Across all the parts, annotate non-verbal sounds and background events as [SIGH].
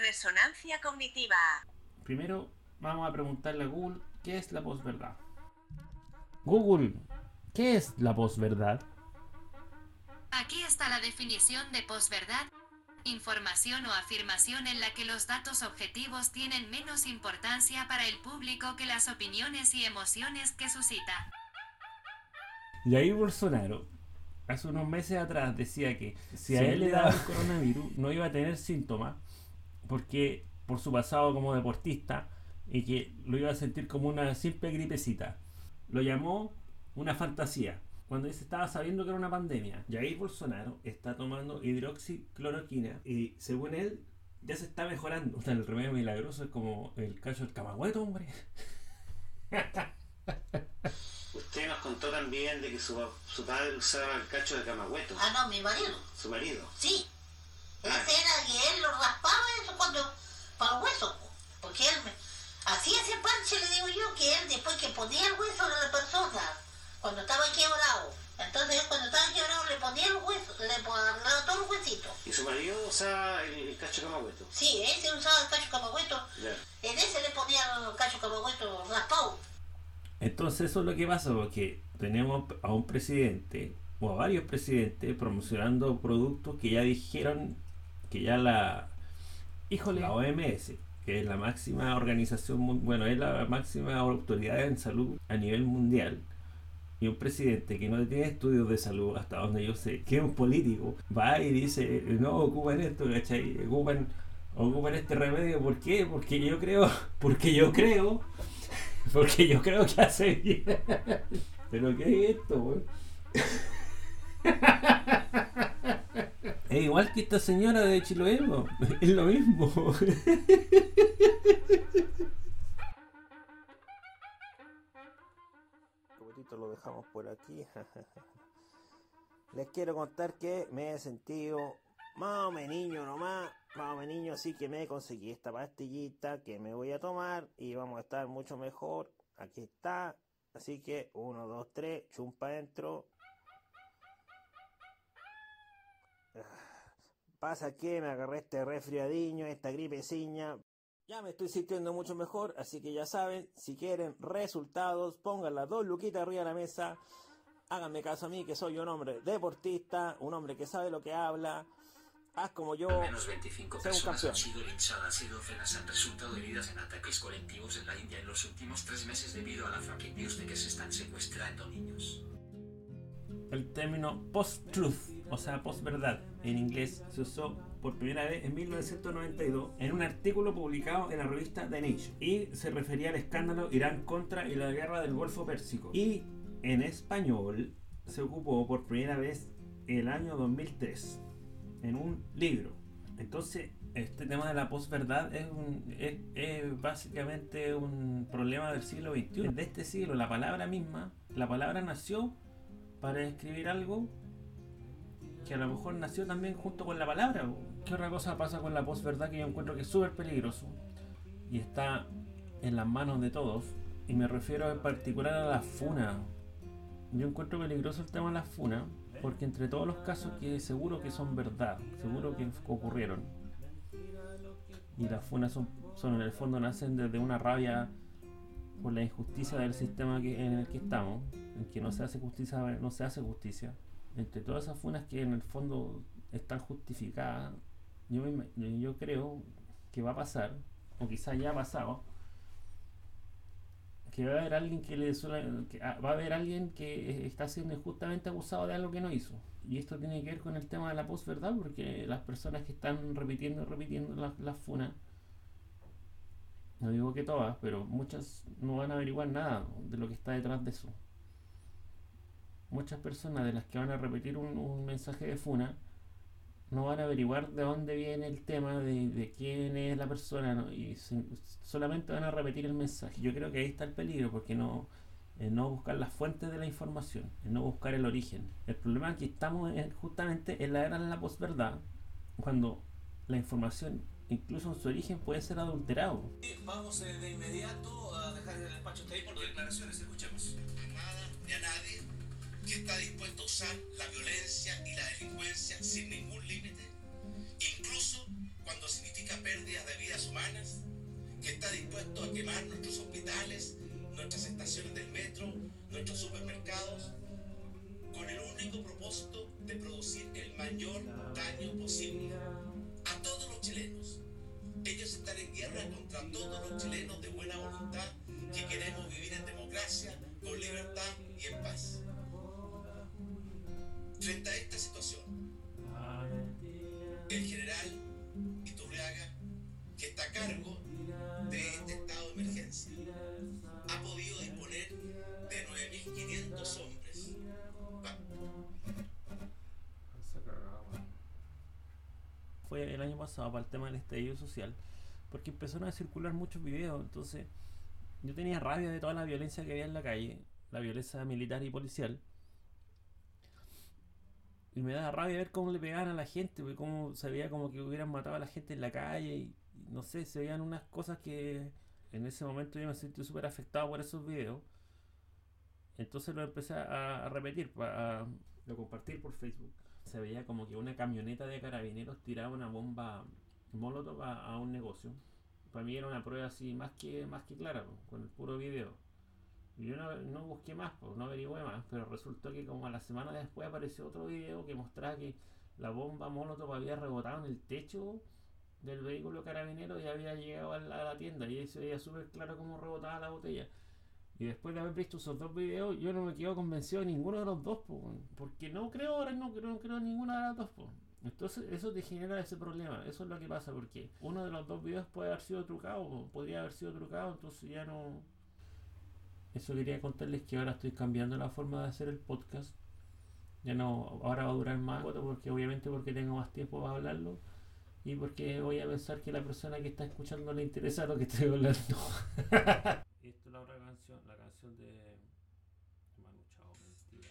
Resonancia cognitiva. Primero vamos a preguntarle a Google qué es la posverdad. Google, ¿qué es la posverdad? Aquí está la definición de posverdad. Información o afirmación en la que los datos objetivos tienen menos importancia para el público que las opiniones y emociones que suscita. Y ahí Bolsonaro, hace unos meses atrás, decía que si a él le daba el coronavirus no iba a tener síntomas porque por su pasado como deportista y que lo iba a sentir como una simple gripecita. Lo llamó una fantasía cuando se estaba sabiendo que era una pandemia. Jair Bolsonaro está tomando hidroxicloroquina y según él ya se está mejorando. O sea, el remedio milagroso es como el cacho del camagüeto, hombre. Usted nos contó también de que su, su padre usaba el cacho de camagüeto. Ah, no, mi marido. Su marido. Sí. Ese era que él lo raspaba eso cuando. para el hueso. po. Porque él me. Hacía ese parche, le digo yo, que él después que ponía el hueso a la persona, cuando estaba quebrado. Entonces él cuando estaba quebrado le ponía el hueso, le ponía todos los huesitos. Y su marido usaba el, el cacho camagüeto. Sí, ese usaba el cacho camagüeto. Ya. En ese le ponía el cacho camagüeto raspado. Entonces eso es lo que pasa, porque tenemos a un presidente o a varios presidentes promocionando productos que ya dijeron que ya la, híjole, la OMS, que es la máxima organización, bueno, es la máxima autoridad en salud a nivel mundial, y un presidente que no tiene estudios de salud, hasta donde yo sé, que es un político, va y dice, no, ocupan esto, ¿cachai? Ocupan, ocupan este remedio, ¿por qué? Porque yo creo, porque yo creo, [LAUGHS] porque yo creo que hace bien. [LAUGHS] Pero ¿qué es esto? [LAUGHS] Es igual que esta señora de Chiloé, [LAUGHS] es lo mismo. [LAUGHS] poquitito lo dejamos por aquí. [LAUGHS] Les quiero contar que me he sentido más o menos nomás, más o así que me conseguí esta pastillita que me voy a tomar y vamos a estar mucho mejor. Aquí está. Así que 1, 2, 3, chumpa adentro. Ah, Pasa que me agarré este resfriadiño, esta gripeciña. Ya me estoy sintiendo mucho mejor, así que ya saben, si quieren resultados, pongan las dos luquitas arriba de la mesa. Háganme caso a mí, que soy un hombre deportista, un hombre que sabe lo que habla. Haz como yo. Al menos 25 Sea un personas campeón. han sido linchadas y docenas han resultado heridas en ataques colectivos en la India en los últimos tres meses debido a la fake news de que se están secuestrando niños. El término post-truth, o sea, post-verdad, en inglés, se usó por primera vez en 1992 en un artículo publicado en la revista The Nation y se refería al escándalo Irán contra y la guerra del Golfo Pérsico. Y en español se ocupó por primera vez el año 2003 en un libro. Entonces, este tema de la posverdad es, es, es básicamente un problema del siglo XXI. De este siglo, la palabra misma, la palabra nació para escribir algo que a lo mejor nació también junto con la palabra. ¿Qué otra cosa pasa con la posverdad que yo encuentro que es súper peligroso y está en las manos de todos? Y me refiero en particular a la funa. Yo encuentro peligroso el tema de la funa porque entre todos los casos que seguro que son verdad, seguro que ocurrieron, y las funas son, son en el fondo nacen desde una rabia por la injusticia del sistema que, en el que estamos, en que no se hace justicia, no se hace justicia. Entre todas esas funas que en el fondo están justificadas, yo, yo creo que va a pasar, o quizás ya ha pasado, que va a haber alguien que le que, ah, va a haber alguien que está siendo injustamente acusado de algo que no hizo. Y esto tiene que ver con el tema de la posverdad, porque las personas que están repitiendo y repitiendo las las funas no digo que todas, pero muchas no van a averiguar nada de lo que está detrás de eso. Muchas personas de las que van a repetir un, un mensaje de funa no van a averiguar de dónde viene el tema, de, de quién es la persona, ¿no? y se- solamente van a repetir el mensaje. Yo creo que ahí está el peligro, porque no, no buscar las fuentes de la información, no buscar el origen. El problema es que estamos en- justamente en la era de la posverdad, cuando la información, incluso en su origen, puede ser adulterado. Vamos eh, de inmediato a dejar el despacho usted ahí por declaraciones, escuchemos. a nada ni a nadie que está dispuesto a usar la violencia y la delincuencia sin ningún límite, incluso cuando significa pérdidas de vidas humanas, que está dispuesto a quemar nuestros hospitales, nuestras estaciones del metro, nuestros supermercados, con el único propósito de producir el mayor daño posible a todos los chilenos. Ellos están en guerra contra todos los chilenos de buena voluntad que queremos vivir en democracia, con libertad y en paz. Frente a esta situación, el general Iturriaga, que está a cargo de este estado de emergencia, ha podido disponer de 9.500 hombres. Fue el año pasado para el tema del estallido social, porque empezaron a circular muchos videos, entonces yo tenía rabia de toda la violencia que había en la calle, la violencia militar y policial. Y me daba rabia ver cómo le pegaban a la gente, porque cómo se veía como que hubieran matado a la gente en la calle y, no sé, se veían unas cosas que en ese momento yo me sentí súper afectado por esos videos. Entonces lo empecé a, repetir, a, lo compartir por Facebook. Se veía como que una camioneta de carabineros tiraba una bomba molotov a, a un negocio. Para mí era una prueba así más que, más que clara, con el puro video. Y yo no, busqué más, pues, no averigüé más, pero resultó que como a la semana después apareció otro video que mostraba que la bomba molotov había rebotado en el techo del vehículo carabinero y había llegado a la, tienda y ahí se veía súper claro cómo rebotaba la botella. Y después de haber visto esos dos videos, yo no me quedo convencido de ninguno de los dos, po, porque no creo ahora, no creo, no creo en ninguna de las dos. po. Entonces eso te genera ese problema, eso es lo que pasa, porque uno de los dos videos puede haber sido trucado, podría haber sido trucado, entonces ya no... Eso quería contarles que ahora estoy cambiando la forma de hacer el podcast. Ya no, ahora va a durar más, porque obviamente porque tengo más tiempo para hablarlo y porque voy a pensar que la persona que está escuchando le interesa lo que estoy hablando. [LAUGHS] Esta es la otra canción, la canción de Manu Chao, mentira.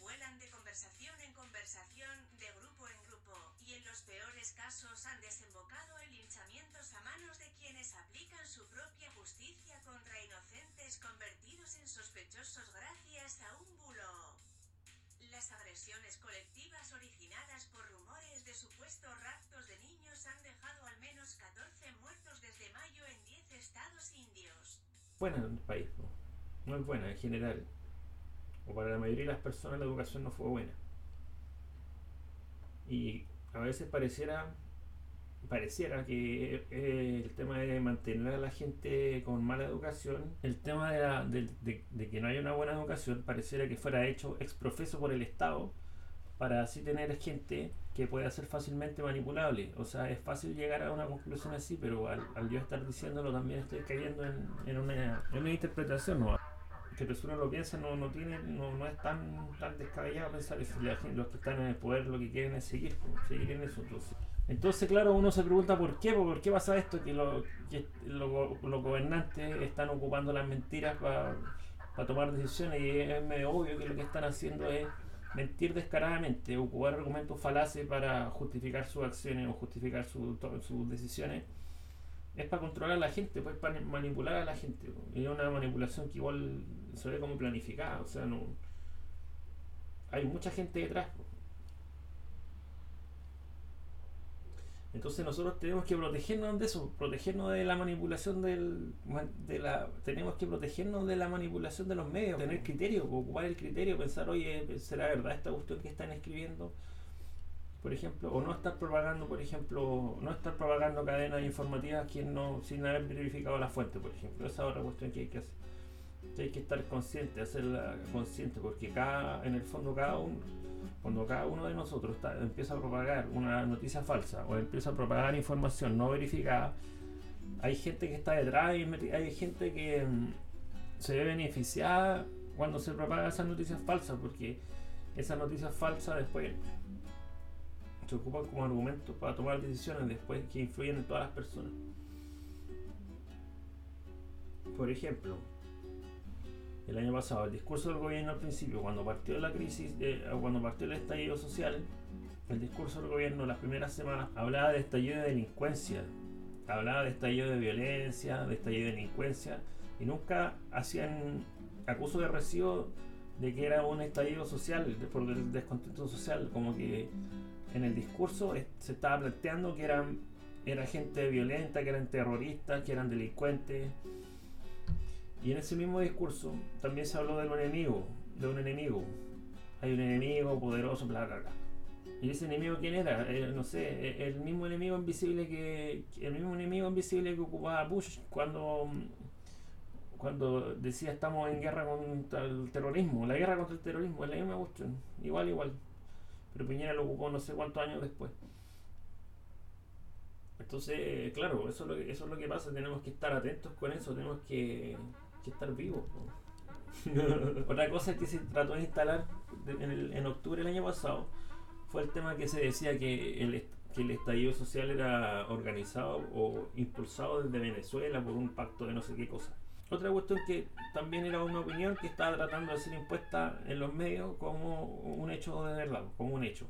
Vuelan de conversación en conversación, de grupo en grupo, y en los peores casos han desembocado en linchamientos a manos de quienes aplican su contra convertidos en sospechosos gracias a un bulo. Las agresiones colectivas originadas por rumores de supuestos raptos de niños han dejado al menos 14 muertos desde mayo en 10 estados indios. Buena en el país, ¿no? no es buena en general. O para la mayoría de las personas la educación no fue buena. Y a veces pareciera pareciera que eh, el tema de mantener a la gente con mala educación, el tema de, la- de- que no haya una buena educación, pareciera que fuera hecho ex profeso por el Estado para así tener gente que pueda ser fácilmente manipulable. O sea, es fácil llegar a una conclusión así, pero al, yo estar diciéndolo también estoy cayendo en, en una, en una interpretación. ¿no? Que uno lo piensa, no, no, tiene, no, no es tan, tan descabellado pensar gente- los que están en el poder lo que quieren es seguir, seguir en eso. Entonces, claro, uno se pregunta por qué, por qué pasa esto, que, lo- que los gobernantes están ocupando las mentiras para tomar decisiones y es medio obvio que lo que están haciendo es mentir descaradamente, ocupar argumentos falaces para justificar sus acciones o justificar su- sus decisiones. Es para controlar a la gente, pues para manipular a la gente. Y es una manipulación que igual ve como planificada, o sea, no hay mucha gente detrás. Entonces nosotros tenemos que protegernos de eso, protegernos de la manipulación del, de tenemos que protegernos de la manipulación de los medios, tener criterio, ocupar el criterio, pensar, oye, ¿será verdad esta cuestión que están escribiendo? Por ejemplo, o no estar propagando, por ejemplo, no estar propagando cadenas informativas que no, sin haber verificado la fuente, por ejemplo. Esa es otra cuestión que hay que hacer. Hay que estar consciente, hacerla consciente, porque cada, en el fondo cada uno, cuando cada uno de nosotros está- empieza a propagar una noticia falsa o empieza a propagar información no verificada, hay gente que está detrás y meti- hay gente que mm, se ve beneficiada cuando se propagan esas noticias falsas, porque esas noticias falsas después se ocupan como argumentos para tomar decisiones después que influyen en todas las personas. Por ejemplo, el año pasado, el discurso del gobierno al principio, cuando partió la crisis, eh, cuando partió el estallido social, el discurso del gobierno las primeras semanas hablaba de estallido de delincuencia, hablaba de estallido de violencia, de estallido de delincuencia, y nunca hacían acuso de recibo de que era un estallido social, por el descontento social, como que en el discurso se estaba planteando que eran era gente violenta, que eran terroristas, que eran delincuentes. Y en ese mismo discurso también se habló de un enemigo, de un enemigo. Hay un enemigo poderoso, bla, bla, bla. ¿Y ese enemigo quién era? Eh, no sé, eh, el mismo enemigo invisible que el mismo enemigo invisible que ocupaba Bush cuando cuando decía estamos en guerra contra el terrorismo, la guerra contra el terrorismo, es la misma cuestión, igual, igual. Pero Piñera lo ocupó no sé cuántos años después. Entonces, claro, eso es, lo que, eso es lo que pasa, tenemos que estar atentos con eso, tenemos que, que estar vivos. [LAUGHS] Otra cosa que se trató de instalar en, el, en, octubre del año pasado fue el tema que se decía que el, que estallido social era organizado o impulsado desde Venezuela por un pacto de no sé qué cosa. Otra cuestión que también era una opinión que estaba tratando de ser impuesta en los medios como un hecho de verdad, como un hecho.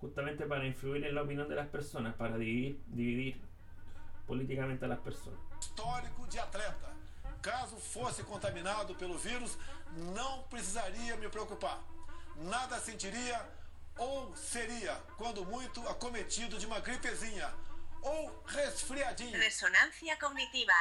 Justamente para influir en la opinión de las personas, para dividir, dividir políticamente a las personas. Histórico de atleta. Caso fosse contaminado pelo vírus, não precisaria me preocupar. Nada sentiria ou seria, quando muito, acometido de uma gripezinha ou resfriadinho. Resonancia cognitiva.